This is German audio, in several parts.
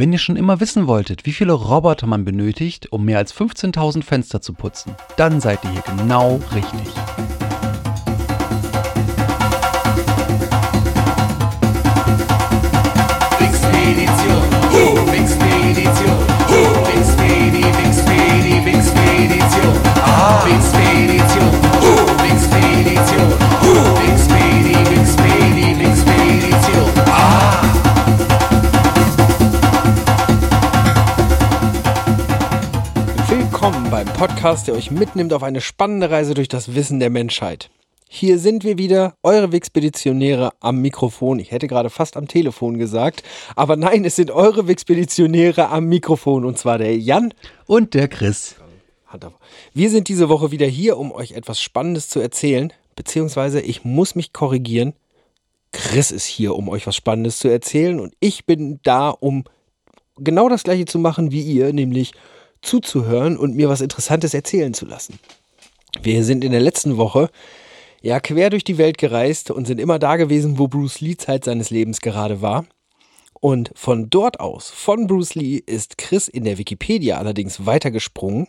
Wenn ihr schon immer wissen wolltet, wie viele Roboter man benötigt, um mehr als 15.000 Fenster zu putzen, dann seid ihr hier genau richtig. Wixpedition, Willkommen beim Podcast, der euch mitnimmt auf eine spannende Reise durch das Wissen der Menschheit. Hier sind wir wieder, eure Wixpeditionäre am Mikrofon. Ich hätte gerade fast am Telefon gesagt, aber nein, es sind eure Wixpeditionäre am Mikrofon und zwar der Jan. Und der Chris. Wir sind diese Woche wieder hier, um euch etwas Spannendes zu erzählen, beziehungsweise ich muss mich korrigieren. Chris ist hier, um euch was Spannendes zu erzählen und ich bin da, um genau das gleiche zu machen wie ihr, nämlich zuzuhören und mir was Interessantes erzählen zu lassen. Wir sind in der letzten Woche ja quer durch die Welt gereist und sind immer da gewesen, wo Bruce Lee Zeit seines Lebens gerade war. Und von dort aus, von Bruce Lee, ist Chris in der Wikipedia allerdings weitergesprungen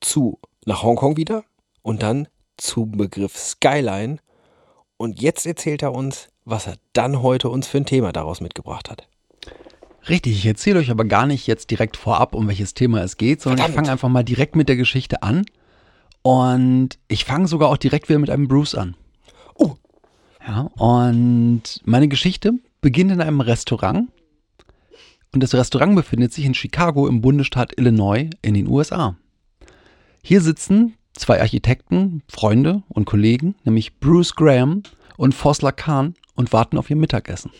zu nach Hongkong wieder und dann zum Begriff Skyline. Und jetzt erzählt er uns, was er dann heute uns für ein Thema daraus mitgebracht hat. Richtig, ich erzähle euch aber gar nicht jetzt direkt vorab, um welches Thema es geht, sondern Verdammt. ich fange einfach mal direkt mit der Geschichte an. Und ich fange sogar auch direkt wieder mit einem Bruce an. Oh. Ja, und meine Geschichte beginnt in einem Restaurant. Und das Restaurant befindet sich in Chicago im Bundesstaat Illinois in den USA. Hier sitzen zwei Architekten, Freunde und Kollegen, nämlich Bruce Graham und Fosler Khan und warten auf ihr Mittagessen.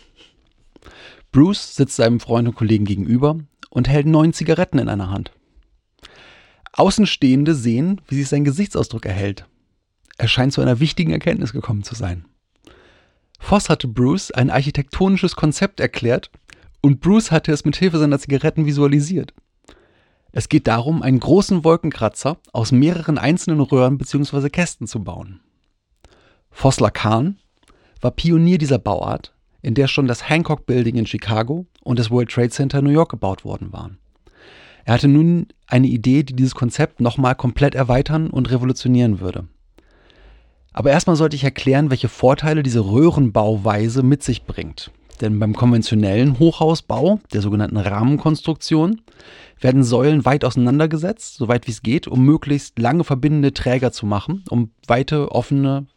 Bruce sitzt seinem Freund und Kollegen gegenüber und hält neun Zigaretten in einer Hand. Außenstehende sehen, wie sich sein Gesichtsausdruck erhält. Er scheint zu einer wichtigen Erkenntnis gekommen zu sein. Voss hatte Bruce ein architektonisches Konzept erklärt und Bruce hatte es mit Hilfe seiner Zigaretten visualisiert. Es geht darum, einen großen Wolkenkratzer aus mehreren einzelnen Röhren bzw. Kästen zu bauen. Vossler Kahn war Pionier dieser Bauart, in der schon das Hancock Building in Chicago und das World Trade Center in New York gebaut worden waren. Er hatte nun eine Idee, die dieses Konzept nochmal komplett erweitern und revolutionieren würde. Aber erstmal sollte ich erklären, welche Vorteile diese Röhrenbauweise mit sich bringt. Denn beim konventionellen Hochhausbau, der sogenannten Rahmenkonstruktion, werden Säulen weit auseinandergesetzt, so weit wie es geht, um möglichst lange verbindende Träger zu machen, um weite, offene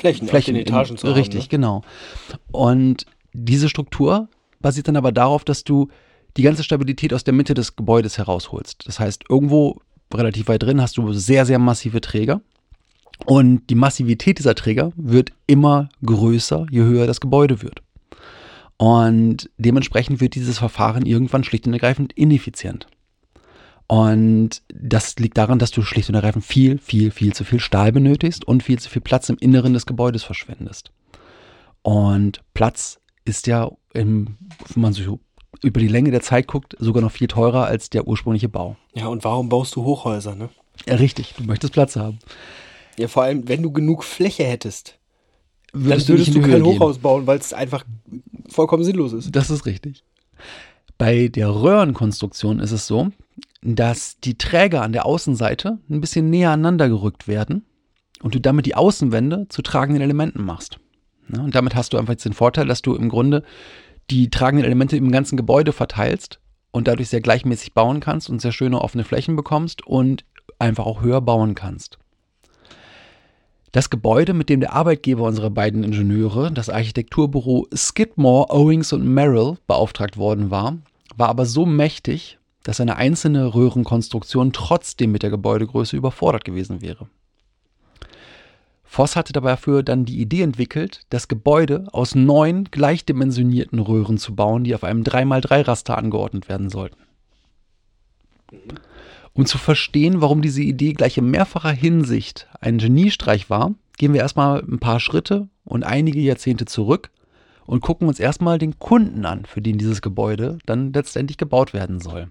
Flächen, auf Flächen den Etagen in, zu haben. Richtig, Ne? genau. Und diese Struktur basiert dann aber darauf, dass du die ganze Stabilität aus der Mitte des Gebäudes herausholst. Das heißt, irgendwo relativ weit drin hast du sehr, sehr massive Träger. Und die Massivität dieser Träger wird immer größer, je höher das Gebäude wird. Und dementsprechend wird dieses Verfahren irgendwann schlicht und ergreifend ineffizient. Und das liegt daran, dass du schlicht und ergreifend viel, viel, viel zu viel Stahl benötigst und viel zu viel Platz im Inneren des Gebäudes verschwendest. Und Platz ist ja, im, wenn man so über die Länge der Zeit guckt, sogar noch viel teurer als der ursprüngliche Bau. Ja, und warum baust du Hochhäuser, ne? Ja, richtig, du möchtest Platz haben. Ja, vor allem, wenn du genug Fläche hättest, Würdest dann würdest du die kein Höhe gehen. Hochhaus bauen, weil es einfach vollkommen sinnlos ist. Das ist richtig. Bei der Röhrenkonstruktion ist es so, dass die Träger an der Außenseite ein bisschen näher aneinander gerückt werden und du damit die Außenwände zu tragenden Elementen machst. Ja, und damit hast du einfach jetzt den Vorteil, dass du im Grunde die tragenden Elemente im ganzen Gebäude verteilst und dadurch sehr gleichmäßig bauen kannst und sehr schöne offene Flächen bekommst und einfach auch höher bauen kannst. Das Gebäude, mit dem der Arbeitgeber unserer beiden Ingenieure, das Architekturbüro Skidmore, Owings und Merrill, beauftragt worden war, war aber so mächtig, dass eine einzelne Röhrenkonstruktion trotzdem mit der Gebäudegröße überfordert gewesen wäre. Voss hatte dafür dann die Idee entwickelt, das Gebäude aus neun gleichdimensionierten Röhren zu bauen, die auf einem 3x3-Raster angeordnet werden sollten. Um zu verstehen, warum diese Idee gleich in mehrfacher Hinsicht ein Geniestreich war, gehen wir erstmal ein paar Schritte und einige Jahrzehnte zurück und gucken uns erstmal den Kunden an, für den dieses Gebäude dann letztendlich gebaut werden soll.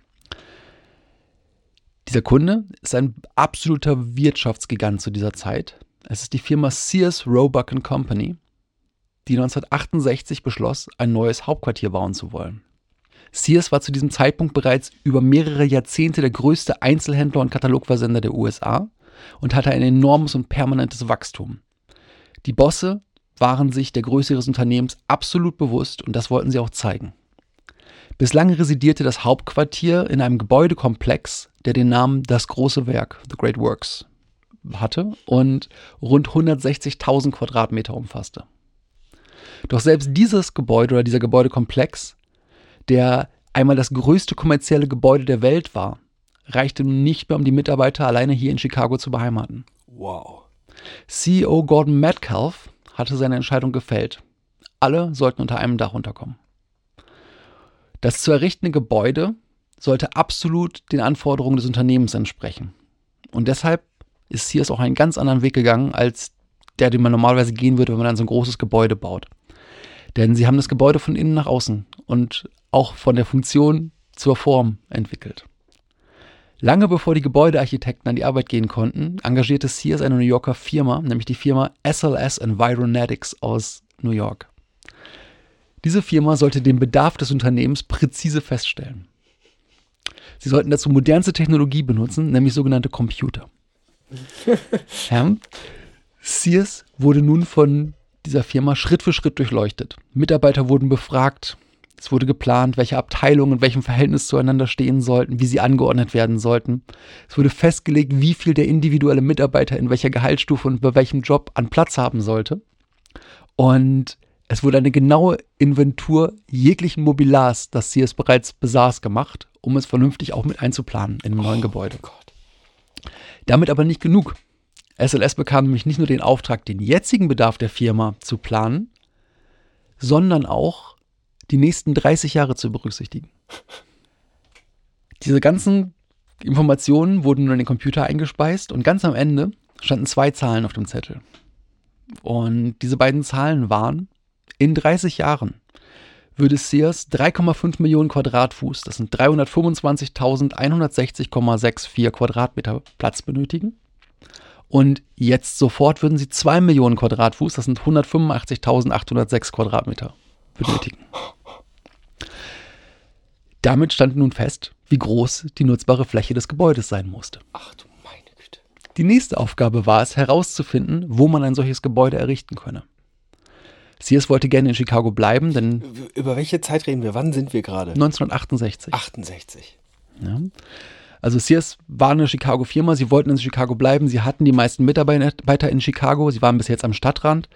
Dieser Kunde ist ein absoluter Wirtschaftsgigant zu dieser Zeit. Es ist die Firma Sears Roebuck Company, die 1968 beschloss, ein neues Hauptquartier bauen zu wollen. Sears war zu diesem Zeitpunkt bereits über mehrere Jahrzehnte der größte Einzelhändler und Katalogversender der USA und hatte ein enormes und permanentes Wachstum. Die Bosse waren sich der Größe ihres Unternehmens absolut bewusst und das wollten sie auch zeigen. Bislang residierte das Hauptquartier in einem Gebäudekomplex, der den Namen Das große Werk, The Great Works, hatte und rund 160.000 Quadratmeter umfasste. Doch selbst dieses Gebäude oder dieser Gebäudekomplex, der einmal das größte kommerzielle Gebäude der Welt war, reichte nun nicht mehr, um die Mitarbeiter alleine hier in Chicago zu beheimaten. Wow. CEO Gordon Metcalf hatte seine Entscheidung gefällt. Alle sollten unter einem Dach unterkommen. Das zu errichtende Gebäude sollte absolut den Anforderungen des Unternehmens entsprechen. Und deshalb ist Sears auch einen ganz anderen Weg gegangen, als der, den man normalerweise gehen würde, wenn man dann so ein großes Gebäude baut. Denn sie haben das Gebäude von innen nach außen und auch von der Funktion zur Form entwickelt. Lange bevor die Gebäudearchitekten an die Arbeit gehen konnten, engagierte Sears eine New Yorker Firma, nämlich die Firma SLS Environetics aus New York. Diese Firma sollte den Bedarf des Unternehmens präzise feststellen. Sie sollten dazu modernste Technologie benutzen, nämlich sogenannte Computer. ja. Sears wurde nun von dieser Firma Schritt für Schritt durchleuchtet. Mitarbeiter wurden befragt, es wurde geplant, welche Abteilungen in welchem Verhältnis zueinander stehen sollten, wie sie angeordnet werden sollten. Es wurde festgelegt, wie viel der individuelle Mitarbeiter in welcher Gehaltsstufe und bei welchem Job an Platz haben sollte. Und es wurde eine genaue Inventur jeglichen Mobilars, das sie es bereits besaß, gemacht, um es vernünftig auch mit einzuplanen in dem neuen oh Gebäude. Gott. Damit aber nicht genug. SLS bekam nämlich nicht nur den Auftrag, den jetzigen Bedarf der Firma zu planen, sondern auch die nächsten 30 Jahre zu berücksichtigen. Diese ganzen Informationen wurden nur in den Computer eingespeist und ganz am Ende standen zwei Zahlen auf dem Zettel. Und diese beiden Zahlen waren, in 30 Jahren würde Sears 3,5 Millionen Quadratfuß, das sind 325.160,64 Quadratmeter Platz benötigen. Und jetzt sofort würden sie 2 Millionen Quadratfuß, das sind 185.806 Quadratmeter benötigen. Damit stand nun fest, wie groß die nutzbare Fläche des Gebäudes sein musste. Ach du meine Güte. Die nächste Aufgabe war es, herauszufinden, wo man ein solches Gebäude errichten könne. Sears wollte gerne in Chicago bleiben, denn Über welche Zeit reden wir? Wann sind wir gerade? 1968. 68. Ja. Also Sears war eine Chicago-Firma, sie wollten in Chicago bleiben, sie hatten die meisten Mitarbeiter in Chicago, sie waren bis jetzt am Stadtrand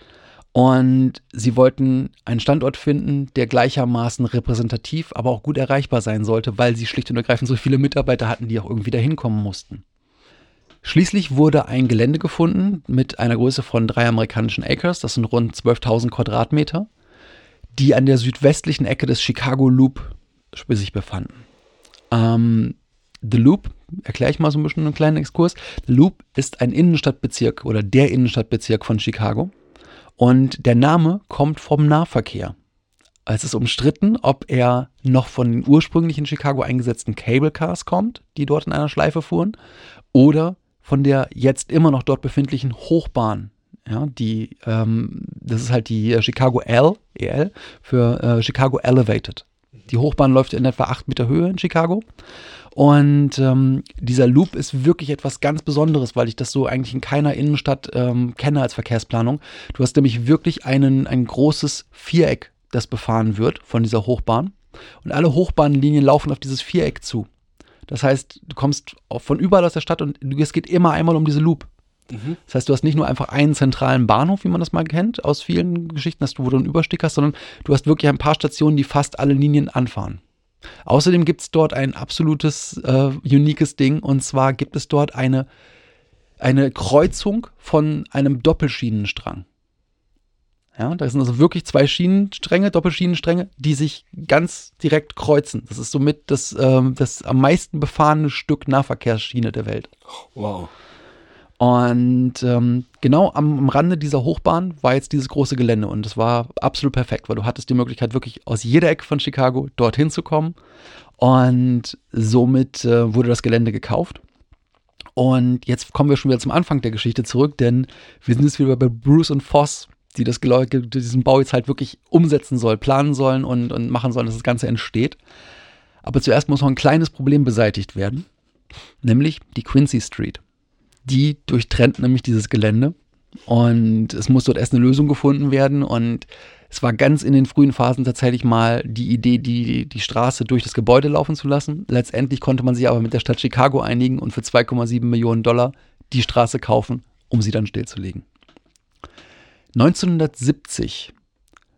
und sie wollten einen Standort finden, der gleichermaßen repräsentativ, aber auch gut erreichbar sein sollte, weil sie schlicht und ergreifend so viele Mitarbeiter hatten, die auch irgendwie dahin kommen mussten. Schließlich wurde ein Gelände gefunden mit einer Größe von drei amerikanischen Acres, das sind rund 12.000 Quadratmeter, die an der südwestlichen Ecke des Chicago Loop sich befanden. Ähm, The Loop, erkläre ich mal so ein bisschen einen kleinen Exkurs. The Loop ist ein Innenstadtbezirk oder der Innenstadtbezirk von Chicago. Und der Name kommt vom Nahverkehr. Es ist umstritten, ob er noch von den ursprünglich in Chicago eingesetzten Cable Cars kommt, die dort in einer Schleife fuhren, oder von der jetzt immer noch dort befindlichen Hochbahn. Ja, die, ähm, das ist halt die äh, Chicago L, EL, für äh, Chicago Elevated. Die Hochbahn läuft in etwa 8 Meter Höhe in Chicago. Und ähm, dieser Loop ist wirklich etwas ganz Besonderes, weil ich das so eigentlich in keiner Innenstadt ähm, kenne als Verkehrsplanung. Du hast nämlich wirklich einen, ein großes Viereck, das befahren wird von dieser Hochbahn. Und alle Hochbahnlinien laufen auf dieses Viereck zu. Das heißt, du kommst von überall aus der Stadt und es geht immer einmal um diese Loop. Mhm. Das heißt, du hast nicht nur einfach einen zentralen Bahnhof, wie man das mal kennt, aus vielen Geschichten, dass du, wo du einen Überstieg hast, sondern du hast wirklich ein paar Stationen, die fast alle Linien anfahren. Außerdem gibt es dort ein absolutes, äh, uniques Ding und zwar gibt es dort eine, eine Kreuzung von einem Doppelschienenstrang. Ja, da sind also wirklich zwei Schienenstränge, Doppelschienenstränge, die sich ganz direkt kreuzen. Das ist somit das, ähm, das am meisten befahrene Stück Nahverkehrsschiene der Welt. Wow. Und ähm, genau am, am Rande dieser Hochbahn war jetzt dieses große Gelände und es war absolut perfekt, weil du hattest die Möglichkeit, wirklich aus jeder Ecke von Chicago dorthin zu kommen. Und somit äh, wurde das Gelände gekauft. Und jetzt kommen wir schon wieder zum Anfang der Geschichte zurück, denn wir sind jetzt wieder bei Bruce und Voss, die das die diesen Bau jetzt halt wirklich umsetzen sollen, planen sollen und, und machen sollen, dass das Ganze entsteht. Aber zuerst muss noch ein kleines Problem beseitigt werden, nämlich die Quincy Street. Die durchtrennt nämlich dieses Gelände und es muss dort erst eine Lösung gefunden werden und es war ganz in den frühen Phasen tatsächlich mal die Idee, die, die Straße durch das Gebäude laufen zu lassen. Letztendlich konnte man sich aber mit der Stadt Chicago einigen und für 2,7 Millionen Dollar die Straße kaufen, um sie dann stillzulegen. 1970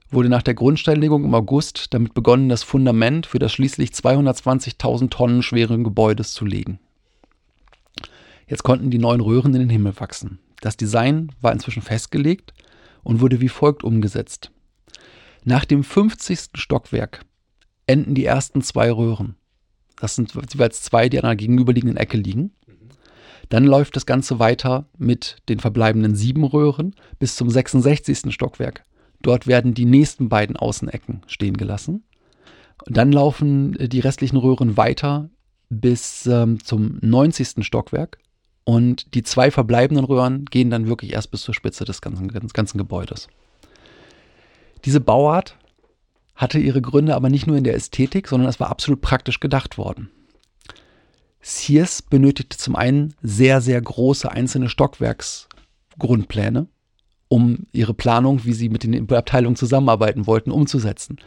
wurde nach der Grundsteinlegung im August damit begonnen, das Fundament für das schließlich 220.000 Tonnen schweren Gebäudes zu legen. Jetzt konnten die neuen Röhren in den Himmel wachsen. Das Design war inzwischen festgelegt und wurde wie folgt umgesetzt. Nach dem 50. Stockwerk enden die ersten zwei Röhren. Das sind jeweils zwei, die an einer gegenüberliegenden Ecke liegen. Dann läuft das Ganze weiter mit den verbleibenden sieben Röhren bis zum 66. Stockwerk. Dort werden die nächsten beiden Außenecken stehen gelassen. Und dann laufen äh, die restlichen Röhren weiter bis ähm, zum 90. Stockwerk. Und die zwei verbleibenden Röhren gehen dann wirklich erst bis zur Spitze des ganzen, des ganzen Gebäudes. Diese Bauart hatte ihre Gründe aber nicht nur in der Ästhetik, sondern es war absolut praktisch gedacht worden. Sears benötigte zum einen sehr, sehr große einzelne Stockwerksgrundpläne, um ihre Planung, wie sie mit den Abteilungen zusammenarbeiten wollten, umzusetzen.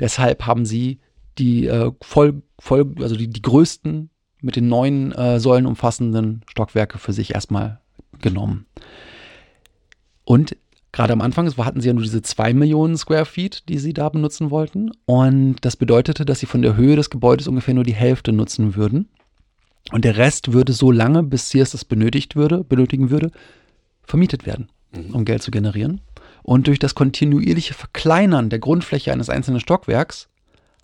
Deshalb haben sie die äh, voll, voll, also die, die größten mit den neun äh, Säulen umfassenden Stockwerke für sich erstmal genommen. Und gerade am Anfang hatten sie ja nur diese zwei Millionen Square Feet, die sie da benutzen wollten. Und das bedeutete, dass sie von der Höhe des Gebäudes ungefähr nur die Hälfte nutzen würden. Und der Rest würde so lange, bis Sears das benötigt würde, benötigen würde, vermietet werden, um Geld zu generieren. Und durch das kontinuierliche Verkleinern der Grundfläche eines einzelnen Stockwerks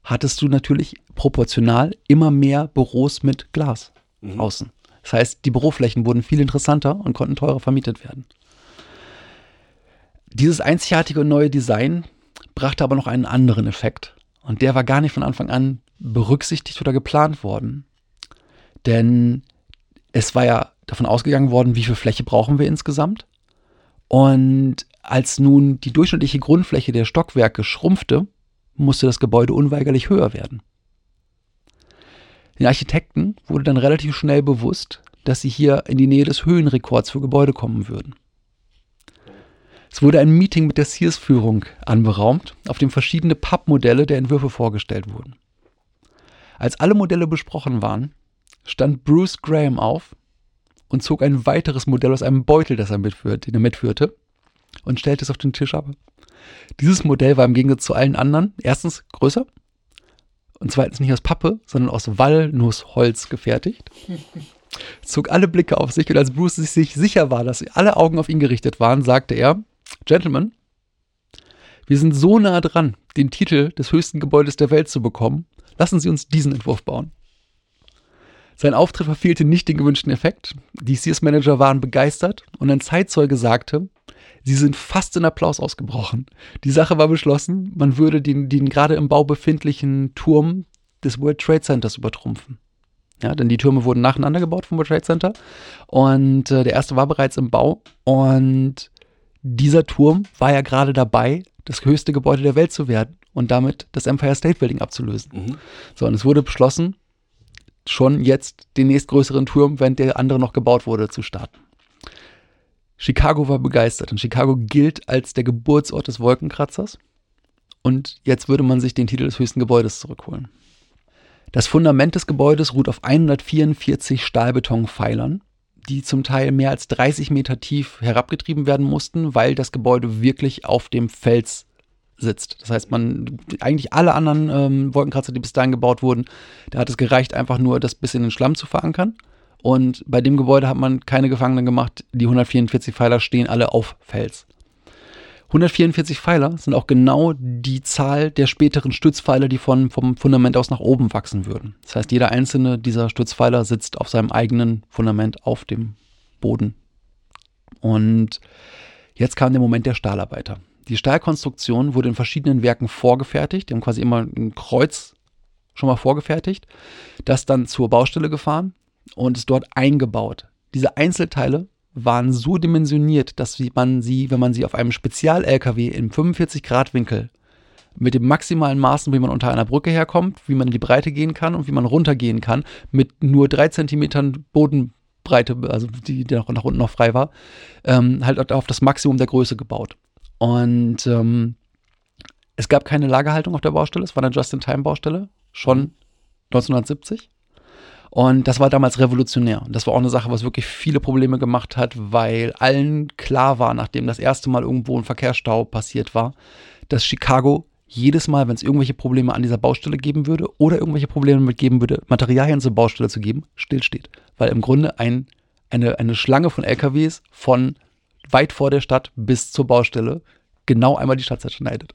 hattest du natürlich proportional immer mehr Büros mit Glas außen. Das heißt, die Büroflächen wurden viel interessanter und konnten teurer vermietet werden. Dieses einzigartige und neue Design brachte aber noch einen anderen Effekt. Und der war gar nicht von Anfang an berücksichtigt oder geplant worden. Denn es war ja davon ausgegangen worden, wie viel Fläche brauchen wir insgesamt. Und als nun die durchschnittliche Grundfläche der Stockwerke schrumpfte, musste das Gebäude unweigerlich höher werden. Den Architekten wurde dann relativ schnell bewusst, dass sie hier in die Nähe des Höhenrekords für Gebäude kommen würden. Es wurde ein Meeting mit der Sears-Führung anberaumt, auf dem verschiedene Pappmodelle der Entwürfe vorgestellt wurden. Als alle Modelle besprochen waren, stand Bruce Graham auf und zog ein weiteres Modell aus einem Beutel, das er mitführte, den er mitführte, und stellte es auf den Tisch ab. Dieses Modell war im Gegensatz zu allen anderen erstens größer und zweitens nicht aus Pappe, sondern aus Walnussholz gefertigt. Zog alle Blicke auf sich und als Bruce sich sicher war, dass alle Augen auf ihn gerichtet waren, sagte er, Gentlemen, wir sind so nah dran, den Titel des höchsten Gebäudes der Welt zu bekommen. Lassen Sie uns diesen Entwurf bauen. Sein Auftritt verfehlte nicht den gewünschten Effekt. Die Sears-Manager waren begeistert und ein Zeitzeuge sagte, sie sind fast in Applaus ausgebrochen. Die Sache war beschlossen, man würde den, den gerade im Bau befindlichen Turm des World Trade Centers übertrumpfen. Ja, denn die Türme wurden nacheinander gebaut vom World Trade Center und äh, der erste war bereits im Bau und dieser Turm war ja gerade dabei, das höchste Gebäude der Welt zu werden und damit das Empire State Building abzulösen. So, und es wurde beschlossen, schon jetzt den nächstgrößeren Turm, während der andere noch gebaut wurde, zu starten. Chicago war begeistert und Chicago gilt als der Geburtsort des Wolkenkratzers. Und jetzt würde man sich den Titel des höchsten Gebäudes zurückholen. Das Fundament des Gebäudes ruht auf 144 Stahlbetonpfeilern, die zum Teil mehr als 30 Meter tief herabgetrieben werden mussten, weil das Gebäude wirklich auf dem Fels sitzt. Das heißt, man eigentlich alle anderen ähm, Wolkenkratzer, die bis dahin gebaut wurden, da hat es gereicht, einfach nur das bis in den Schlamm zu verankern. Und bei dem Gebäude hat man keine Gefangenen gemacht. Die 144 Pfeiler stehen alle auf Fels. 144 Pfeiler sind auch genau die Zahl der späteren Stützpfeiler, die von, vom Fundament aus nach oben wachsen würden. Das heißt, jeder einzelne dieser Stützpfeiler sitzt auf seinem eigenen Fundament auf dem Boden. Und jetzt kam der Moment der Stahlarbeiter. Die Stahlkonstruktion wurde in verschiedenen Werken vorgefertigt. Die haben quasi immer ein Kreuz schon mal vorgefertigt, das dann zur Baustelle gefahren und ist dort eingebaut. Diese Einzelteile waren so dimensioniert, dass man sie, wenn man sie auf einem Spezial-LKW im 45-Grad-Winkel mit dem maximalen Maßen, wie man unter einer Brücke herkommt, wie man in die Breite gehen kann und wie man runtergehen kann, mit nur drei Zentimetern Bodenbreite, also die, die nach, unten noch frei war, ähm, halt auf das Maximum der Größe gebaut. Und ähm, es gab keine Lagerhaltung auf der Baustelle, es war eine Just-in-Time-Baustelle, schon 1970. Und das war damals revolutionär. Und das war auch eine Sache, was wirklich viele Probleme gemacht hat, weil allen klar war, nachdem das erste Mal irgendwo ein Verkehrsstau passiert war, dass Chicago jedes Mal, wenn es irgendwelche Probleme an dieser Baustelle geben würde oder irgendwelche Probleme mit geben würde, Materialien zur Baustelle zu geben, stillsteht. Weil im Grunde ein, eine, eine Schlange von LKWs von weit vor der Stadt bis zur Baustelle genau einmal die Stadt zerschneidet.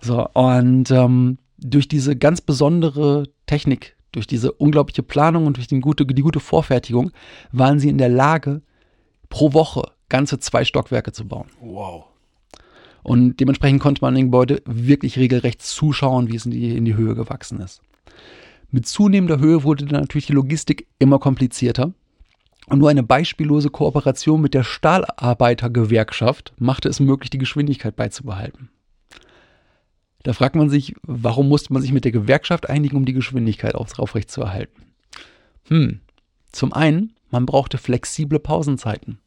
So, und ähm, durch diese ganz besondere Technik durch diese unglaubliche Planung und durch die gute, die gute Vorfertigung waren sie in der Lage, pro Woche ganze zwei Stockwerke zu bauen. Wow. Und dementsprechend konnte man den Gebäude wirklich regelrecht zuschauen, wie es in die, in die Höhe gewachsen ist. Mit zunehmender Höhe wurde dann natürlich die Logistik immer komplizierter. Und nur eine beispiellose Kooperation mit der Stahlarbeitergewerkschaft machte es möglich, die Geschwindigkeit beizubehalten. Da fragt man sich, warum musste man sich mit der Gewerkschaft einigen, um die Geschwindigkeit aufrechtzuerhalten? Hm, zum einen, man brauchte flexible Pausenzeiten.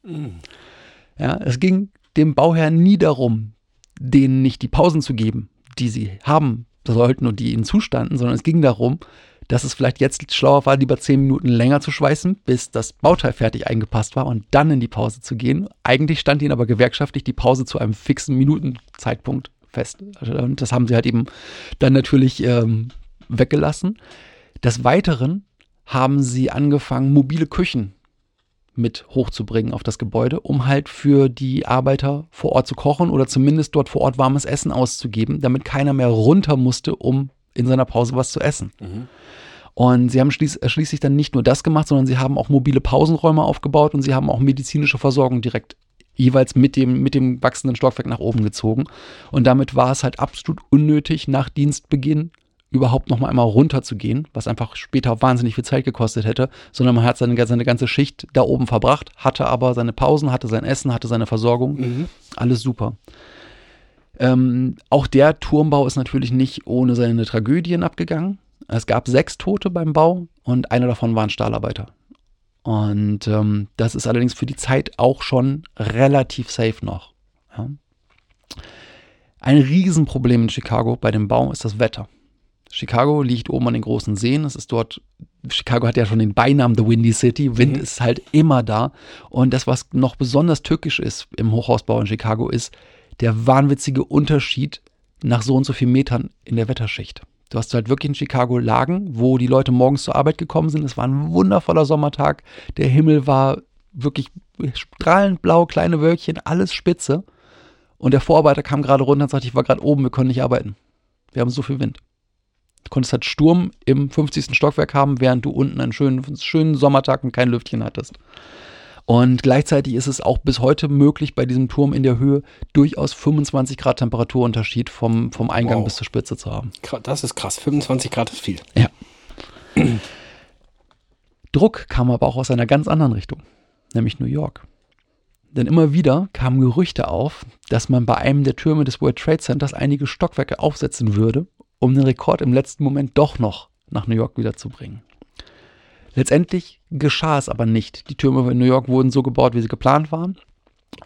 Ja, es ging dem Bauherrn nie darum, denen nicht die Pausen zu geben, die sie haben sollten und die ihnen zustanden, sondern es ging darum, dass es vielleicht jetzt schlauer war, lieber zehn Minuten länger zu schweißen, bis das Bauteil fertig eingepasst war und dann in die Pause zu gehen. Eigentlich stand ihnen aber gewerkschaftlich die Pause zu einem fixen Minutenzeitpunkt fest. Und das haben sie halt eben dann natürlich ähm, weggelassen. Des Weiteren haben sie angefangen, mobile Küchen mit hochzubringen auf das Gebäude, um halt für die Arbeiter vor Ort zu kochen oder zumindest dort vor Ort warmes Essen auszugeben, damit keiner mehr runter musste, um in seiner Pause was zu essen. Mhm. Und sie haben schließ, schließlich dann nicht nur das gemacht, sondern sie haben auch mobile Pausenräume aufgebaut und sie haben auch medizinische Versorgung direkt jeweils mit dem, mit dem wachsenden Stockwerk nach oben gezogen. Und damit war es halt absolut unnötig, nach Dienstbeginn überhaupt noch mal einmal runterzugehen, was einfach später wahnsinnig viel Zeit gekostet hätte, sondern man hat seine, seine ganze Schicht da oben verbracht, hatte aber seine Pausen, hatte sein Essen, hatte seine Versorgung. Mhm. Alles super. Ähm, auch der Turmbau ist natürlich nicht ohne seine Tragödien abgegangen. Es gab sechs Tote beim Bau und einer davon war ein Stahlarbeiter. Und ähm, das ist allerdings für die Zeit auch schon relativ safe noch. Ja. Ein Riesenproblem in Chicago bei dem Bau ist das Wetter. Chicago liegt oben an den großen Seen. Es ist dort, Chicago hat ja schon den Beinamen The Windy City. Wind Mhm. ist halt immer da. Und das, was noch besonders tückisch ist im Hochhausbau in Chicago, ist der wahnwitzige Unterschied nach so und so vielen Metern in der Wetterschicht. Du hast halt wirklich in Chicago Lagen, wo die Leute morgens zur Arbeit gekommen sind. Es war ein wundervoller Sommertag. Der Himmel war wirklich strahlend blau, kleine Wölkchen, alles spitze. Und der Vorarbeiter kam gerade runter und sagte, ich war gerade oben, wir können nicht arbeiten. Wir haben so viel Wind. Du konntest halt Sturm im 50. Stockwerk haben, während du unten einen schönen, schönen Sommertag und kein Lüftchen hattest. Und gleichzeitig ist es auch bis heute möglich, bei diesem Turm in der Höhe durchaus 25 Grad Temperaturunterschied vom, vom Eingang Wow. bis zur Spitze zu haben. Das ist krass. 25 Grad ist viel. Druck kam aber auch aus einer ganz anderen Richtung, nämlich New York. Denn immer wieder kamen Gerüchte auf, dass man bei einem der Türme des World Trade Centers einige Stockwerke aufsetzen würde, um den Rekord im letzten Moment doch noch nach New York wiederzubringen. Letztendlich geschah es aber nicht. Die Türme in New York wurden so gebaut, wie sie geplant waren.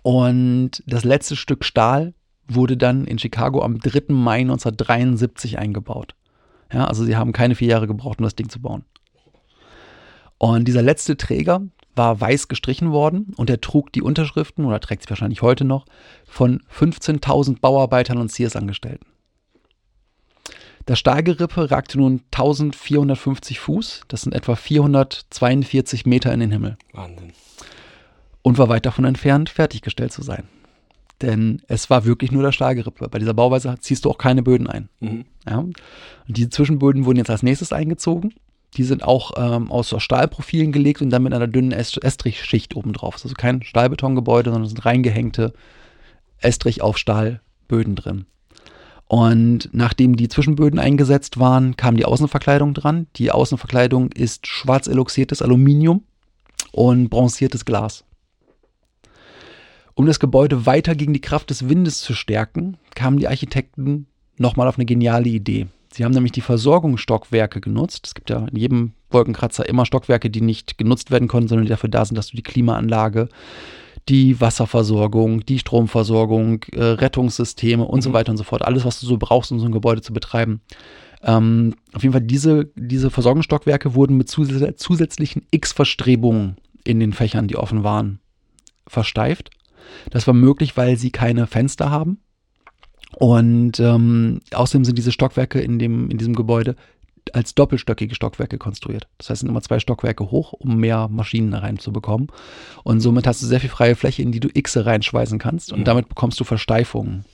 Und das letzte Stück Stahl wurde dann in Chicago am 3. Mai 1973 eingebaut. Ja, also sie haben keine vier Jahre gebraucht, um das Ding zu bauen. Und dieser letzte Träger war weiß gestrichen worden und er trug die Unterschriften, oder trägt sie wahrscheinlich heute noch, von 15.000 Bauarbeitern und Sears-Angestellten. Das Stahlgerippe ragte nun 1450 Fuß, das sind etwa 442 Meter in den Himmel Wahnsinn. und war weit davon entfernt, fertiggestellt zu sein. Denn es war wirklich nur das Stahlgerippe. Bei dieser Bauweise ziehst du auch keine Böden ein. Mhm. Ja? Und diese Zwischenböden wurden jetzt als nächstes eingezogen. Die sind auch ähm, aus Stahlprofilen gelegt und dann mit einer dünnen Est Estrichschicht obendrauf. Also kein Stahlbetongebäude, sondern es sind reingehängte Estrich auf Stahlböden drin. Und nachdem die Zwischenböden eingesetzt waren, kam die Außenverkleidung dran. Die Außenverkleidung ist schwarz eloxiertes Aluminium und bronziertes Glas. Um das Gebäude weiter gegen die Kraft des Windes zu stärken, kamen die Architekten nochmal auf eine geniale Idee. Sie haben nämlich die Versorgungsstockwerke genutzt. Es gibt ja in jedem Wolkenkratzer immer Stockwerke, die nicht genutzt werden können, sondern die dafür da sind, dass du die Klimaanlage, die Wasserversorgung, die Stromversorgung, äh, Rettungssysteme und so weiter und so fort, alles, was du so brauchst, um so ein Gebäude zu betreiben. Ähm, auf jeden Fall, diese, diese Versorgungsstockwerke wurden mit zus zusätzlichen X-Verstrebungen in den Fächern, die offen waren, versteift. Das war möglich, weil sie keine Fenster haben. Und ähm, außerdem sind diese Stockwerke in, dem, in diesem Gebäude als doppelstöckige Stockwerke konstruiert. Das heißt, es sind immer zwei Stockwerke hoch, um mehr Maschinen reinzubekommen. Und somit hast du sehr viel freie Fläche, in die du X reinschweißen kannst. Und Mhm. damit bekommst du Versteifungen.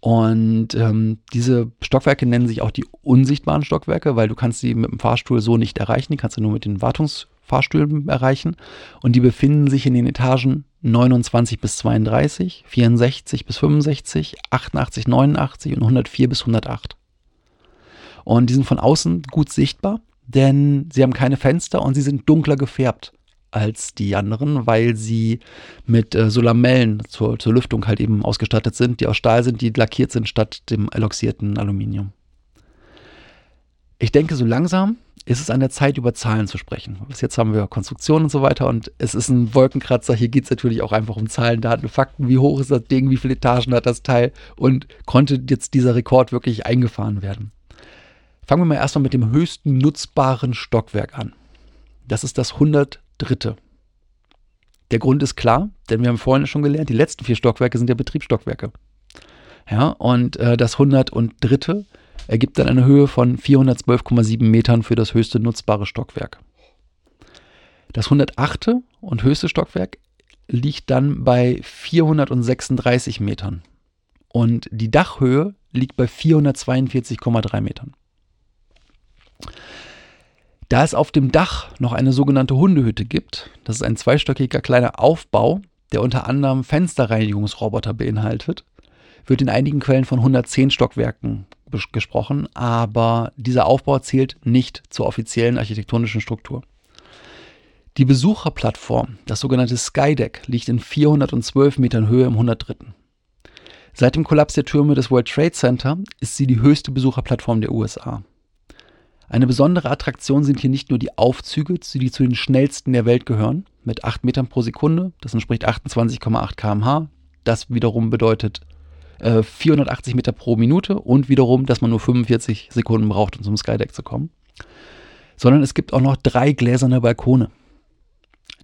Und ähm, diese Stockwerke nennen sich auch die unsichtbaren Stockwerke, weil du kannst sie mit dem Fahrstuhl so nicht erreichen. Die kannst du nur mit den Wartungsfahrstühlen erreichen. Und die befinden sich in den Etagen 29 bis 32, 64 bis 65, 88, 89 und 104 bis 108. Und die sind von außen gut sichtbar, denn sie haben keine Fenster und sie sind dunkler gefärbt als die anderen, weil sie mit äh, so Lamellen zur, zur Lüftung halt eben ausgestattet sind, die aus Stahl sind, die lackiert sind statt dem eloxierten Aluminium. Ich denke, so langsam ist es an der Zeit, über Zahlen zu sprechen. Bis jetzt haben wir Konstruktion und so weiter und es ist ein Wolkenkratzer. Hier geht es natürlich auch einfach um Zahlen, Daten, Fakten. Wie hoch ist das Ding? Wie viele Etagen hat das Teil? Und konnte jetzt dieser Rekord wirklich eingefahren werden? Fangen wir mal erstmal mit dem höchsten nutzbaren Stockwerk an. Das ist das 103. Der Grund ist klar, denn wir haben vorhin schon gelernt, die letzten vier Stockwerke sind ja Betriebsstockwerke. Ja, und äh, das 103. ergibt dann eine Höhe von 412,7 Metern für das höchste nutzbare Stockwerk. Das 108. und höchste Stockwerk liegt dann bei 436 Metern. Und die Dachhöhe liegt bei 442,3 Metern. Da es auf dem Dach noch eine sogenannte Hundehütte gibt, das ist ein zweistöckiger kleiner Aufbau, der unter anderem Fensterreinigungsroboter beinhaltet, wird in einigen Quellen von 110 Stockwerken gesprochen, aber dieser Aufbau zählt nicht zur offiziellen architektonischen Struktur. Die Besucherplattform, das sogenannte Skydeck, liegt in 412 Metern Höhe im 103. Seit dem Kollaps der Türme des World Trade Center ist sie die höchste Besucherplattform der USA. Eine besondere Attraktion sind hier nicht nur die Aufzüge, die zu den schnellsten der Welt gehören, mit 8 Metern pro Sekunde, das entspricht 28,8 km/h. Das wiederum bedeutet äh, 480 Meter pro Minute und wiederum, dass man nur 45 Sekunden braucht, um zum Skydeck zu kommen. Sondern es gibt auch noch drei gläserne Balkone.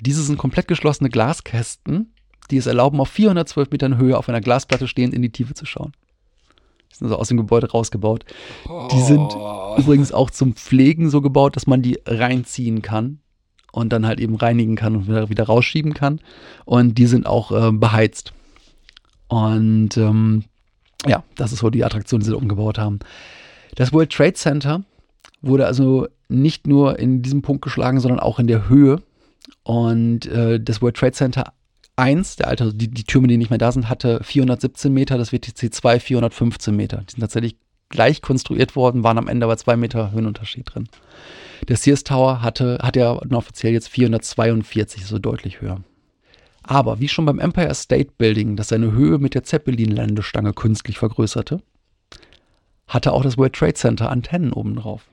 Diese sind komplett geschlossene Glaskästen, die es erlauben, auf 412 Metern Höhe auf einer Glasplatte stehend in die Tiefe zu schauen. Die sind also aus dem Gebäude rausgebaut. Die sind übrigens auch zum Pflegen so gebaut, dass man die reinziehen kann und dann halt eben reinigen kann und wieder, wieder rausschieben kann. Und die sind auch äh, beheizt. Und ähm, ja, das ist so die Attraktion, die sie umgebaut haben. Das World Trade Center wurde also nicht nur in diesem Punkt geschlagen, sondern auch in der Höhe. Und äh, das World Trade Center 1, der alte, die, die Türme, die nicht mehr da sind, hatte 417 Meter, das WTC 2 415 Meter. Die sind tatsächlich gleich konstruiert worden, waren am Ende aber zwei Meter Höhenunterschied drin. Der Sears Tower hatte, hat ja offiziell jetzt 442, so deutlich höher. Aber wie schon beim Empire State Building, das seine Höhe mit der Zeppelin-Landestange künstlich vergrößerte, hatte auch das World Trade Center Antennen obendrauf.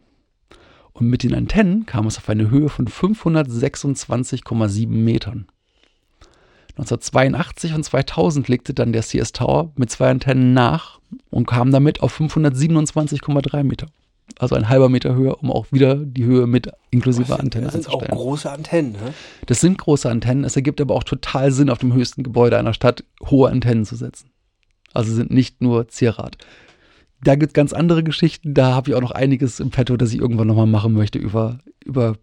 Und mit den Antennen kam es auf eine Höhe von 526,7 Metern. 1982 und 2000 legte dann der CS Tower mit zwei Antennen nach und kam damit auf 527,3 Meter. Also ein halber Meter höher, um auch wieder die Höhe mit inklusive Antenne Das sind auch einzustellen. große Antennen. Ne? Das sind große Antennen. Es ergibt aber auch total Sinn, auf dem höchsten Gebäude einer Stadt hohe Antennen zu setzen. Also sind nicht nur Zierrad. Da gibt es ganz andere Geschichten. Da habe ich auch noch einiges im Petto, das ich irgendwann nochmal machen möchte über, über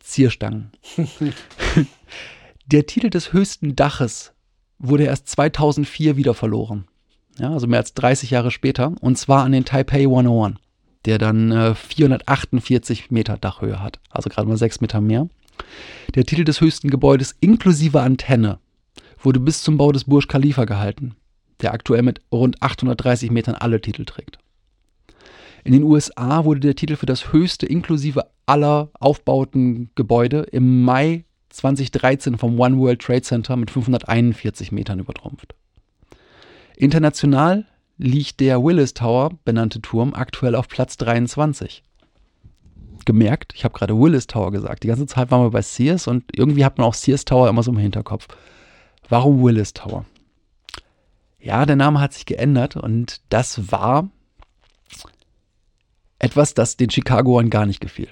Zierstangen. Der Titel des höchsten Daches wurde erst 2004 wieder verloren. Ja, also mehr als 30 Jahre später. Und zwar an den Taipei 101, der dann äh, 448 Meter Dachhöhe hat. Also gerade mal 6 Meter mehr. Der Titel des höchsten Gebäudes inklusive Antenne wurde bis zum Bau des Burj Khalifa gehalten, der aktuell mit rund 830 Metern alle Titel trägt. In den USA wurde der Titel für das höchste inklusive aller aufbauten Gebäude im Mai 2013 vom One World Trade Center mit 541 Metern übertrumpft. International liegt der Willis Tower benannte Turm aktuell auf Platz 23. Gemerkt, ich habe gerade Willis Tower gesagt. Die ganze Zeit waren wir bei Sears und irgendwie hat man auch Sears Tower immer so im Hinterkopf. Warum Willis Tower? Ja, der Name hat sich geändert und das war etwas, das den Chicagoern gar nicht gefiel.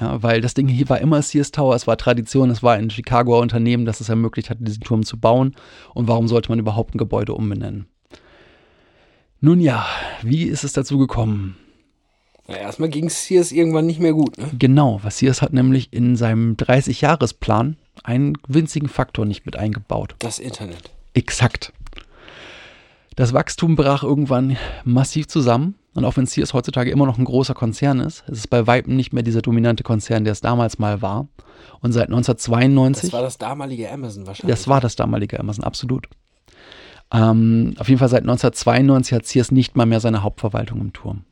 Ja, weil das Ding hier war immer Sears Tower, es war Tradition, es war ein Chicagoer Unternehmen, das es ermöglicht hat, diesen Turm zu bauen. Und warum sollte man überhaupt ein Gebäude umbenennen? Nun ja, wie ist es dazu gekommen? Na, erstmal ging es Sears irgendwann nicht mehr gut. Ne? Genau, was Sears hat nämlich in seinem 30-Jahres-Plan einen winzigen Faktor nicht mit eingebaut. Das Internet. Exakt. Das Wachstum brach irgendwann massiv zusammen. Und auch wenn Sears heutzutage immer noch ein großer Konzern ist, ist es bei Weitem nicht mehr dieser dominante Konzern, der es damals mal war. Und seit 1992. Das war das damalige Amazon wahrscheinlich. Das war das damalige Amazon, absolut. Ähm, auf jeden Fall seit 1992 hat Sears nicht mal mehr seine Hauptverwaltung im Turm.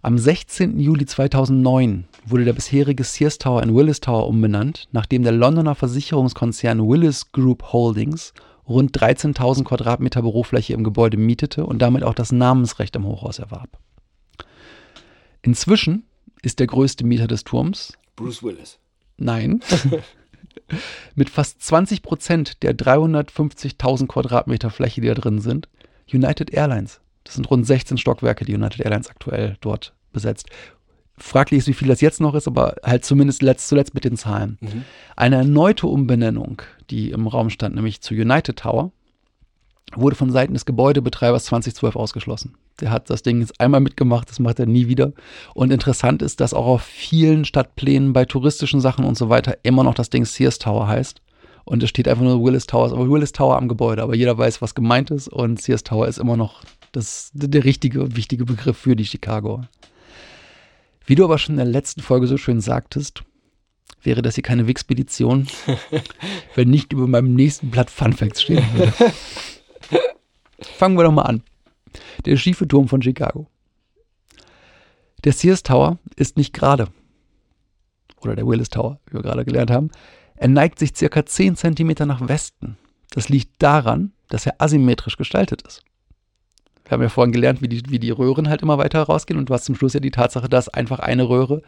Am 16. Juli 2009 wurde der bisherige Sears Tower in Willis Tower umbenannt, nachdem der Londoner Versicherungskonzern Willis Group Holdings rund 13.000 Quadratmeter Bürofläche im Gebäude mietete und damit auch das Namensrecht am Hochhaus erwarb. Inzwischen ist der größte Mieter des Turms, Bruce Willis. nein, mit fast 20 Prozent der 350.000 Quadratmeter Fläche, die da drin sind, United Airlines. Das sind rund 16 Stockwerke, die United Airlines aktuell dort besetzt. Fraglich ist, wie viel das jetzt noch ist, aber halt zumindest letzt, zuletzt mit den Zahlen. Mhm. Eine erneute Umbenennung, die im Raum stand, nämlich zu United Tower, wurde von Seiten des Gebäudebetreibers 2012 ausgeschlossen. Der hat das Ding jetzt einmal mitgemacht, das macht er nie wieder. Und interessant ist, dass auch auf vielen Stadtplänen bei touristischen Sachen und so weiter immer noch das Ding Sears Tower heißt. Und es steht einfach nur Willis Tower, aber Willis Tower am Gebäude. Aber jeder weiß, was gemeint ist. Und Sears Tower ist immer noch das, der richtige, wichtige Begriff für die Chicagoer. Wie du aber schon in der letzten Folge so schön sagtest, wäre das hier keine Wixpedition, wenn nicht über meinem nächsten Blatt Fun Facts stehen würde. Fangen wir doch mal an. Der schiefe Turm von Chicago. Der Sears Tower ist nicht gerade. Oder der Willis Tower, wie wir gerade gelernt haben. Er neigt sich circa 10 Zentimeter nach Westen. Das liegt daran, dass er asymmetrisch gestaltet ist. Wir haben ja vorhin gelernt, wie die, wie die Röhren halt immer weiter rausgehen und hast zum Schluss ja die Tatsache, dass einfach eine Röhre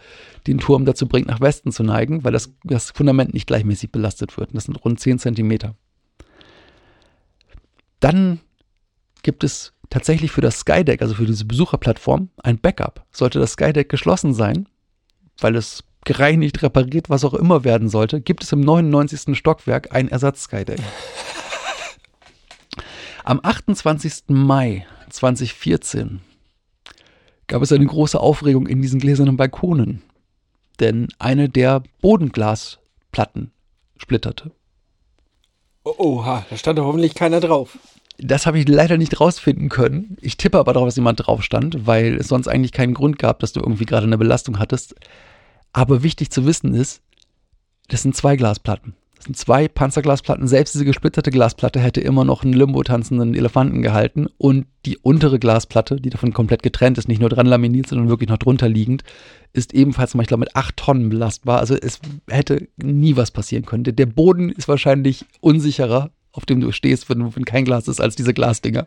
den Turm dazu bringt, nach Westen zu neigen, weil das, das Fundament nicht gleichmäßig belastet wird. Und das sind rund 10 Zentimeter. Dann gibt es tatsächlich für das Skydeck, also für diese Besucherplattform, ein Backup. Sollte das Skydeck geschlossen sein, weil es gereinigt, repariert, was auch immer werden sollte, gibt es im 99. Stockwerk ein Ersatz-Skydeck. Am 28. Mai 2014 gab es eine große Aufregung in diesen gläsernen Balkonen, denn eine der Bodenglasplatten splitterte. Oh, oha, da stand doch hoffentlich keiner drauf. Das habe ich leider nicht rausfinden können. Ich tippe aber darauf, dass jemand drauf stand, weil es sonst eigentlich keinen Grund gab, dass du irgendwie gerade eine Belastung hattest. Aber wichtig zu wissen ist, das sind zwei Glasplatten. Zwei Panzerglasplatten. Selbst diese gesplitterte Glasplatte hätte immer noch einen Limbo-tanzenden Elefanten gehalten. Und die untere Glasplatte, die davon komplett getrennt ist, nicht nur dran laminiert, sondern wirklich noch drunter liegend, ist ebenfalls ich glaube, mit acht Tonnen belastbar. Also es hätte nie was passieren können. Der- Der Boden ist wahrscheinlich unsicherer, auf dem du stehst, wenn, wenn kein Glas ist, als diese Glasdinger.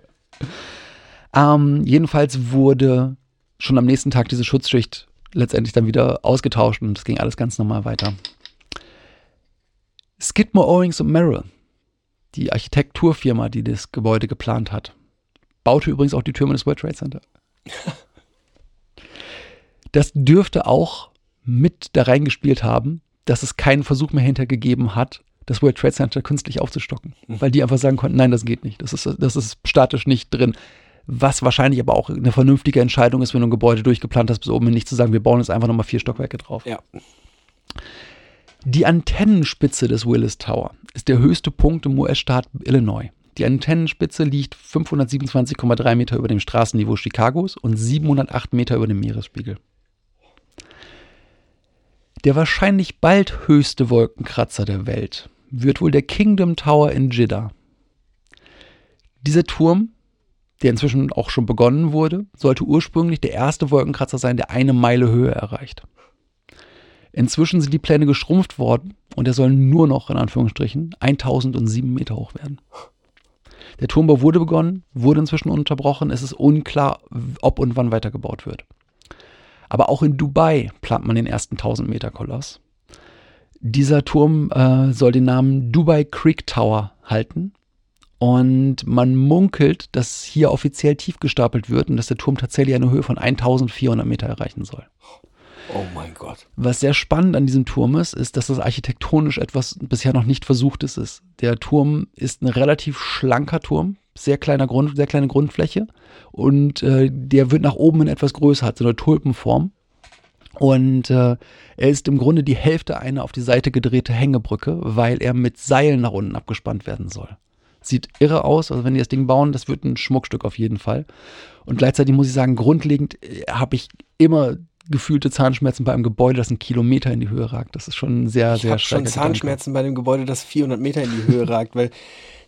Ähm, jedenfalls wurde schon am nächsten Tag diese Schutzschicht letztendlich dann wieder ausgetauscht und es ging alles ganz normal weiter. Skidmore, Owings und Merrill, die Architekturfirma, die das Gebäude geplant hat, baute übrigens auch die Türme des World Trade Center. Das dürfte auch mit da reingespielt haben, dass es keinen Versuch mehr hintergegeben hat, das World Trade Center künstlich aufzustocken. Weil die einfach sagen konnten, nein, das geht nicht. Das ist, das ist statisch nicht drin. Was wahrscheinlich aber auch eine vernünftige Entscheidung ist, wenn du ein Gebäude durchgeplant hast, bis oben hin nicht zu sagen, wir bauen jetzt einfach nochmal vier Stockwerke drauf. Ja. Die Antennenspitze des Willis Tower ist der höchste Punkt im US-Staat Illinois. Die Antennenspitze liegt 527,3 Meter über dem Straßenniveau Chicagos und 708 Meter über dem Meeresspiegel. Der wahrscheinlich bald höchste Wolkenkratzer der Welt wird wohl der Kingdom Tower in Jeddah. Dieser Turm, der inzwischen auch schon begonnen wurde, sollte ursprünglich der erste Wolkenkratzer sein, der eine Meile Höhe erreicht. Inzwischen sind die Pläne geschrumpft worden und er soll nur noch, in Anführungsstrichen, 1007 Meter hoch werden. Der Turmbau wurde begonnen, wurde inzwischen unterbrochen. Es ist unklar, ob und wann weitergebaut wird. Aber auch in Dubai plant man den ersten 1000 Meter Koloss. Dieser Turm äh, soll den Namen Dubai Creek Tower halten. Und man munkelt, dass hier offiziell tief gestapelt wird und dass der Turm tatsächlich eine Höhe von 1400 Meter erreichen soll. Oh mein Gott. Was sehr spannend an diesem Turm ist, ist, dass das architektonisch etwas bisher noch nicht versuchtes ist. Der Turm ist ein relativ schlanker Turm, sehr kleiner Grund, sehr kleine Grundfläche und äh, der wird nach oben in etwas größer, hat so eine Tulpenform. Und äh, er ist im Grunde die Hälfte einer auf die Seite gedrehte Hängebrücke, weil er mit Seilen nach unten abgespannt werden soll. Sieht irre aus, also wenn die das Ding bauen, das wird ein Schmuckstück auf jeden Fall. Und gleichzeitig muss ich sagen, grundlegend äh, habe ich immer gefühlte Zahnschmerzen bei einem Gebäude, das einen Kilometer in die Höhe ragt. Das ist schon ein sehr, Ich sehr habe schon Zahnschmerzen bei dem Gebäude, das 400 Meter in die Höhe ragt, weil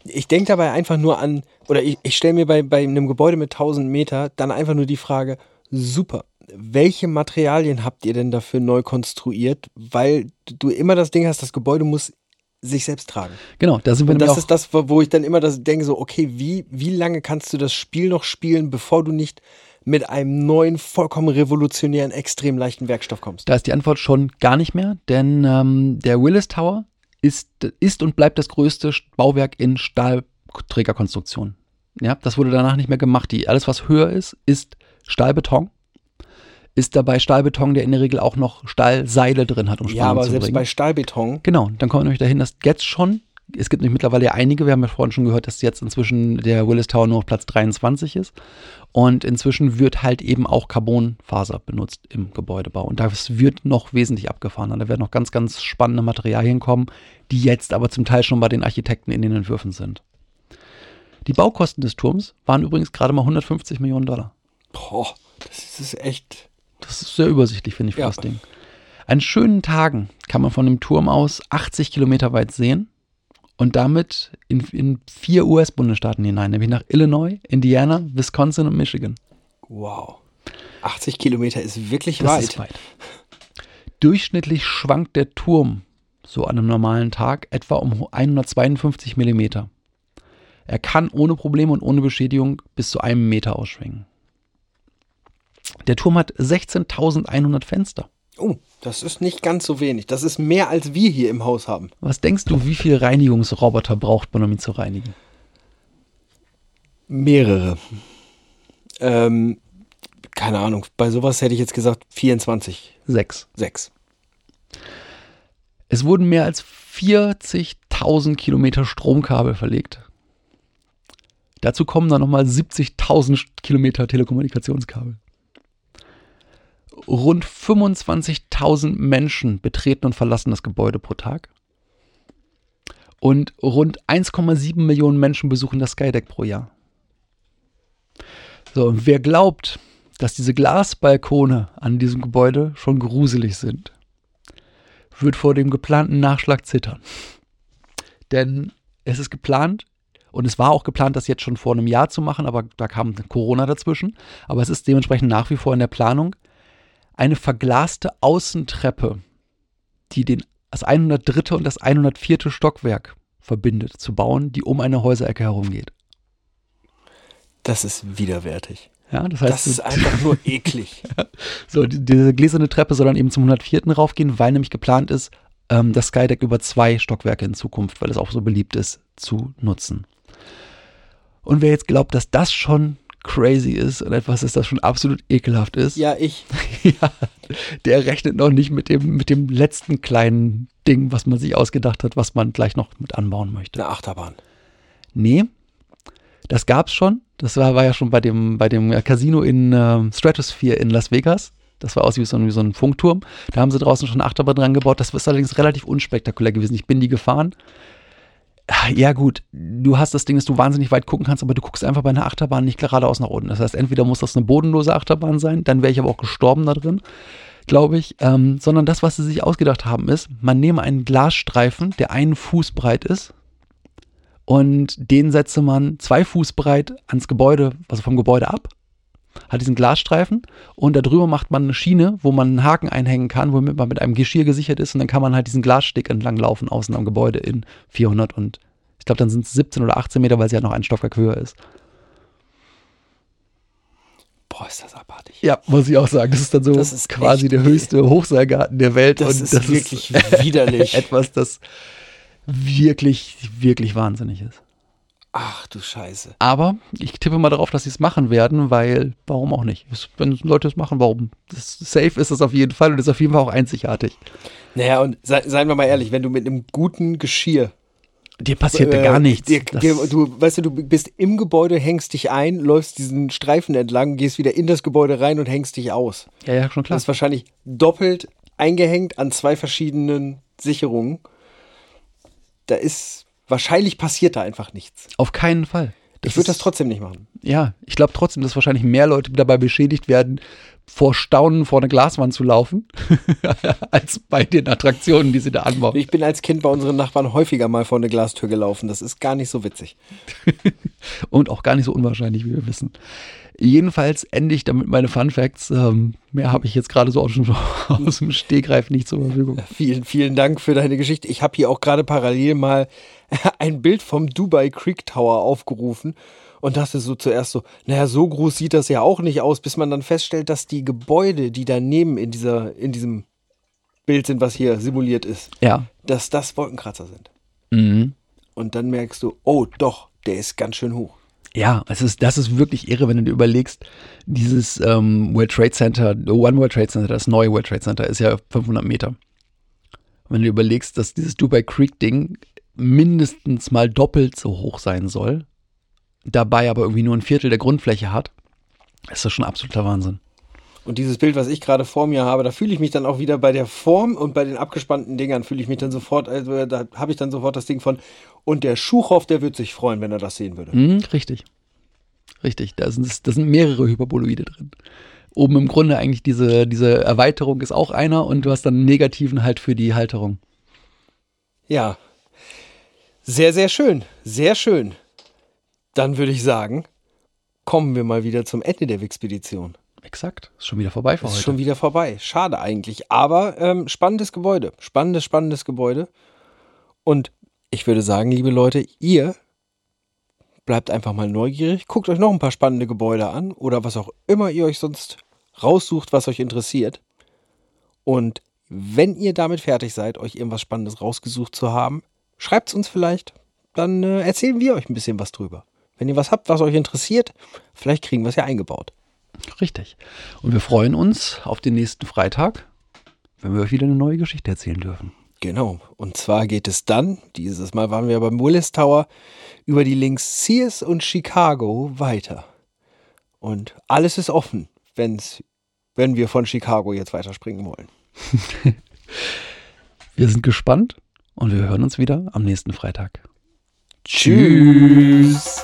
ich denke dabei einfach nur an, oder ich, ich stelle mir bei, bei einem Gebäude mit 1000 Meter dann einfach nur die Frage, super, welche Materialien habt ihr denn dafür neu konstruiert? Weil du immer das Ding hast, das Gebäude muss sich selbst tragen. Gedanke. Genau, da sind wir Und das ist das, wo ich dann immer das denke, so, okay, wie, wie lange kannst du das Spiel noch spielen, bevor du nicht mit einem neuen, vollkommen revolutionären, extrem leichten Werkstoff kommst? Da ist die Antwort schon gar nicht mehr, denn ähm, der Willis Tower ist, ist und bleibt das größte Bauwerk in Stahlträgerkonstruktion. Ja, das wurde danach nicht mehr gemacht. Die, alles, was höher ist, ist Stahlbeton. Ist dabei Stahlbeton, der in der Regel auch noch Stahlseile drin hat, um Spannung Ja, aber zu selbst bringen. bei Stahlbeton, Genau, dann kommen wir nämlich dahin, dass jetzt schon, es gibt nämlich mittlerweile einige, wir haben ja vorhin schon gehört, dass jetzt inzwischen der Willis Tower nur auf Platz 23 ist. Und inzwischen wird halt eben auch Carbonfaser benutzt im Gebäudebau. Und das wird noch wesentlich abgefahren. Da werden noch ganz, ganz spannende Materialien kommen, die jetzt aber zum Teil schon bei den Architekten in den Entwürfen sind. Die Baukosten des Turms waren übrigens gerade mal 150 Millionen Dollar. boah, das ist echt. Das ist sehr übersichtlich, finde ich, für Ja. das Ding. An schönen Tagen kann man von dem Turm aus 80 Kilometer weit sehen und damit in, in vier US-Bundesstaaten hinein, nämlich nach Illinois, Indiana, Wisconsin und Michigan. Wow. 80 Kilometer ist wirklich Das weit. ist weit. Durchschnittlich schwankt der Turm so an einem normalen Tag etwa um 152 Millimeter. Er kann ohne Probleme und ohne Beschädigung bis zu einem Meter ausschwingen. Der Turm hat 16.100 Fenster. Oh, das ist nicht ganz so wenig. Das ist mehr, als wir hier im Haus haben. Was denkst du, wie viel Reinigungsroboter braucht man, um ihn zu reinigen? Mehrere. Ähm, keine Ahnung. Bei sowas hätte ich jetzt gesagt 24, Sechs. 6. Es wurden mehr als 40.000 Kilometer Stromkabel verlegt. Dazu kommen dann nochmal 70.000 Kilometer Telekommunikationskabel. Rund 25.000 Menschen betreten und verlassen das Gebäude pro Tag. Und rund 1,7 Millionen Menschen besuchen das Skydeck pro Jahr. So, und wer glaubt, dass diese Glasbalkone an diesem Gebäude schon gruselig sind, wird vor dem geplanten Nachschlag zittern. Denn es ist geplant, und es war auch geplant, das jetzt schon vor einem Jahr zu machen, aber da kam Corona dazwischen. Aber es ist dementsprechend nach wie vor in der Planung, eine verglaste Außentreppe, die den, das 103. und das 104. Stockwerk verbindet, zu bauen, die um eine Häuserecke herumgeht. Das ist widerwärtig. Ja, das heißt, Das ist einfach nur eklig. So, die, diese gläserne Treppe soll dann eben zum 104. raufgehen, weil nämlich geplant ist, ähm, das Skydeck über zwei Stockwerke in Zukunft, weil es auch so beliebt ist, zu nutzen. Und wer jetzt glaubt, dass das schon crazy ist und etwas ist, das schon absolut ekelhaft ist, Ja, ich. ja, der rechnet noch nicht mit dem, mit dem letzten kleinen Ding, was man sich ausgedacht hat, was man gleich noch mit anbauen möchte. Eine Achterbahn. Nee, das gab's schon. Das war, war ja schon bei dem, bei dem Casino in ähm, Stratosphere in Las Vegas. Das war aus wie so, ein, wie so ein Funkturm. Da haben sie draußen schon eine Achterbahn dran gebaut. Das ist allerdings relativ unspektakulär gewesen. Ich bin die gefahren. Ja, gut, du hast das Ding, dass du wahnsinnig weit gucken kannst, aber du guckst einfach bei einer Achterbahn nicht geradeaus nach unten. Das heißt, entweder muss das eine bodenlose Achterbahn sein, dann wäre ich aber auch gestorben da drin, glaube ich. Ähm, sondern das, was sie sich ausgedacht haben, ist, man nehme einen Glasstreifen, der einen Fuß breit ist, und den setze man zwei Fuß breit ans Gebäude, also vom Gebäude ab, hat diesen Glasstreifen und darüber macht man eine Schiene, wo man einen Haken einhängen kann, womit man mit einem Geschirr gesichert ist und dann kann man halt diesen Glassteg entlang laufen außen am Gebäude in 400 und ich glaube dann sind es 17 oder 18 Meter, weil es ja noch ein Stockwerk höher ist. Boah, ist das abartig. Ja, muss ich auch sagen. Das ist dann so ist quasi der höchste Hochseilgarten der Welt. Das und ist das wirklich ist widerlich. etwas, das wirklich, wirklich wahnsinnig ist. Ach du Scheiße. Aber ich tippe mal darauf, dass sie es machen werden, weil warum auch nicht? Wenn Leute es machen, warum? Das, safe ist es auf jeden Fall und ist auf jeden Fall auch einzigartig. Naja, und sei, seien wir mal ehrlich, wenn du mit einem guten Geschirr. Dir passiert äh, gar nichts. Dir, dir, du, weißt du, du bist im Gebäude, hängst dich ein, läufst diesen Streifen entlang, gehst wieder in das Gebäude rein und hängst dich aus. ja, ja, schon klar. Das ist wahrscheinlich doppelt eingehängt an zwei verschiedenen Sicherungen. Da ist, wahrscheinlich passiert da einfach nichts. Auf keinen Fall. Ich würde das trotzdem nicht machen. Ja, ich glaube trotzdem, dass wahrscheinlich mehr Leute dabei beschädigt werden, vor Staunen vor eine Glaswand zu laufen, als bei den Attraktionen, die sie da anbauen. Ich bin als Kind bei unseren Nachbarn häufiger mal vor eine Glastür gelaufen. Das ist gar nicht so witzig. Und auch gar nicht so unwahrscheinlich, wie wir wissen. Jedenfalls ende ich damit meine Fun Facts. Ähm, mehr habe ich jetzt gerade so aus dem, aus dem Stegreif nicht zur Verfügung. Vielen, vielen Dank für deine Geschichte. Ich habe hier auch gerade parallel mal ein Bild vom Dubai Creek Tower aufgerufen und dachte so zuerst so, naja, so groß sieht das ja auch nicht aus, bis man dann feststellt, dass die Gebäude, die daneben in, dieser, in diesem Bild sind, was hier simuliert ist, Ja. dass das Wolkenkratzer sind. Mhm. Und dann merkst du, oh doch, der ist ganz schön hoch. Ja, es ist, das ist wirklich irre, wenn du dir überlegst, dieses ähm, World Trade Center, One World Trade Center, das neue World Trade Center ist ja 500 Meter. Wenn du überlegst, dass dieses Dubai Creek Ding mindestens mal doppelt so hoch sein soll, dabei aber irgendwie nur ein Viertel der Grundfläche hat, ist das schon absoluter Wahnsinn. Und dieses Bild, was ich gerade vor mir habe, da fühle ich mich dann auch wieder bei der Form und bei den abgespannten Dingern fühle ich mich dann sofort, also da habe ich dann sofort das Ding von, und der Schuchhoff, der wird sich freuen, wenn er das sehen würde. Mhm, richtig. Richtig, da sind, da sind mehrere Hyperboloide drin. Oben im Grunde eigentlich diese, diese Erweiterung ist auch einer und du hast dann einen negativen halt für die Halterung. Ja. Sehr, sehr schön. Sehr schön. Dann würde ich sagen, kommen wir mal wieder zum Ende der Wixpedition. Exakt. Ist schon wieder vorbei für Ist heute. schon wieder vorbei. Schade eigentlich. Aber ähm, spannendes Gebäude. Spannendes, spannendes Gebäude. Und ich würde sagen, liebe Leute, ihr bleibt einfach mal neugierig. Guckt euch noch ein paar spannende Gebäude an oder was auch immer ihr euch sonst raussucht, was euch interessiert. Und wenn ihr damit fertig seid, euch irgendwas Spannendes rausgesucht zu haben, schreibt es uns vielleicht. Dann äh, erzählen wir euch ein bisschen was drüber. Wenn ihr was habt, was euch interessiert, vielleicht kriegen wir es ja eingebaut. Richtig. Und wir freuen uns auf den nächsten Freitag, wenn wir euch wieder eine neue Geschichte erzählen dürfen. Genau. Und zwar geht es dann, dieses Mal waren wir beim Willis Tower, über die Links Sears und Chicago weiter. Und alles ist offen, wenn's, wenn wir von Chicago jetzt weiterspringen wollen. Wir sind gespannt und wir hören uns wieder am nächsten Freitag. Tschüss.